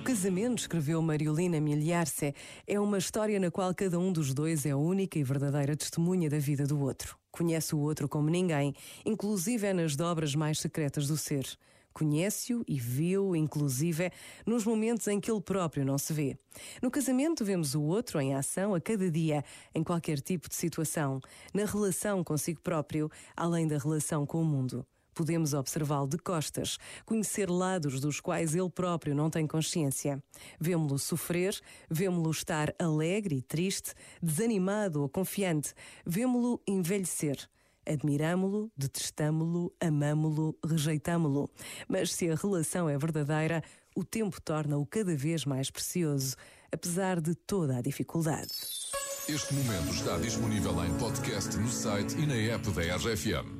O casamento, escreveu Mariolina Miliarce, é uma história na qual cada um dos dois é a única e verdadeira testemunha da vida do outro. Conhece o outro como ninguém, inclusive é nas dobras mais secretas do ser. Conhece-o e viu, inclusive, nos momentos em que ele próprio não se vê. No casamento, vemos o outro em ação a cada dia, em qualquer tipo de situação, na relação consigo próprio, além da relação com o mundo. Podemos observá-lo de costas, conhecer lados dos quais ele próprio não tem consciência. Vemo-lo sofrer, vemo-lo estar alegre e triste, desanimado ou confiante, vemo-lo envelhecer. Admiramo-lo, detestamo-lo, amamo-lo, rejeitamo-lo. Mas se a relação é verdadeira, o tempo torna-o cada vez mais precioso, apesar de toda a dificuldade. Este momento está disponível em podcast no site e na app da RFM.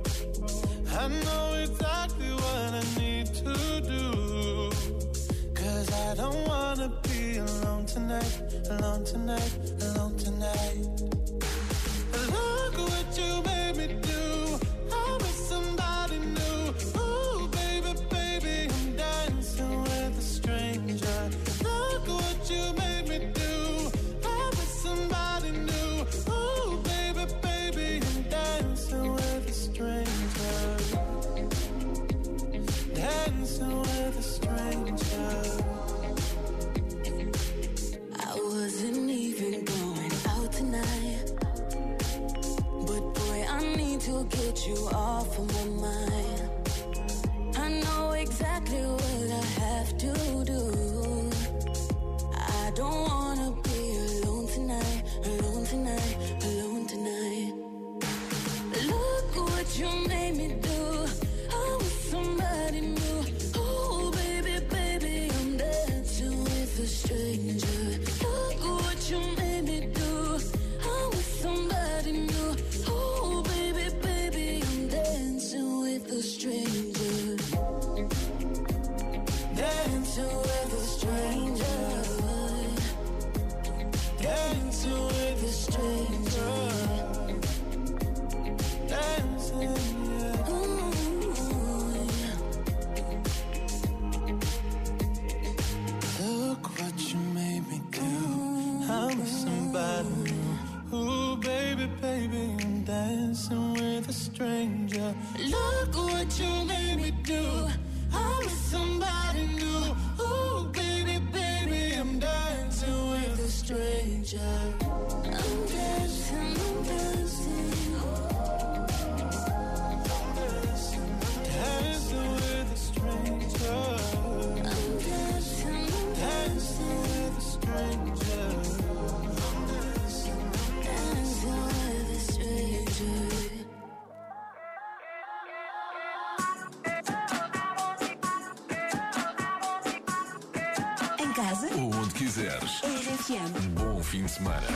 I know exactly what I need to do. Cause I don't wanna be alone tonight, alone tonight, alone tonight. I wasn't even going out tonight. But boy, I need to get you off of my mind. I know exactly what I have to do. I don't wanna be alone tonight, alone tonight, with somebody. Ooh, baby, baby, I'm dancing with a stranger. Look what you made me do. I'm Em casa, Ou onde quiseres. RFM. Um bom fim de semana.